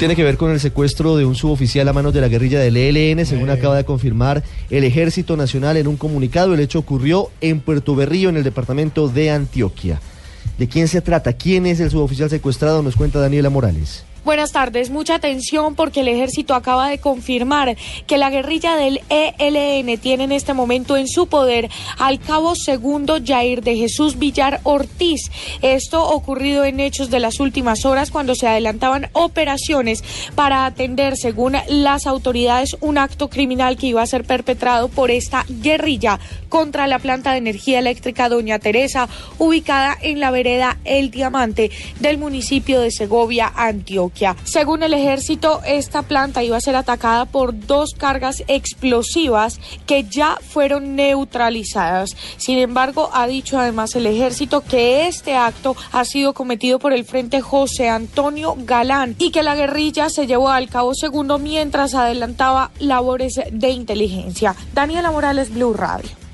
Tiene que ver con el secuestro de un suboficial a manos de la guerrilla del ELN, según acaba de confirmar el Ejército Nacional en un comunicado. El hecho ocurrió en Puerto Berrío, en el departamento de Antioquia. ¿De quién se trata? ¿Quién es el suboficial secuestrado? Nos cuenta Daniela Morales. Buenas tardes, mucha atención porque el ejército acaba de confirmar que la guerrilla del ELN tiene en este momento en su poder al cabo segundo Jair de Jesús Villar Ortiz. Esto ocurrido en hechos de las últimas horas cuando se adelantaban operaciones para atender, según las autoridades, un acto criminal que iba a ser perpetrado por esta guerrilla contra la planta de energía eléctrica Doña Teresa, ubicada en la vereda El Diamante del municipio de Segovia, Antioquia. Según el ejército, esta planta iba a ser atacada por dos cargas explosivas que ya fueron neutralizadas. Sin embargo, ha dicho además el ejército que este acto ha sido cometido por el Frente José Antonio Galán y que la guerrilla se llevó al cabo segundo mientras adelantaba labores de inteligencia. Daniela Morales, Blue Radio.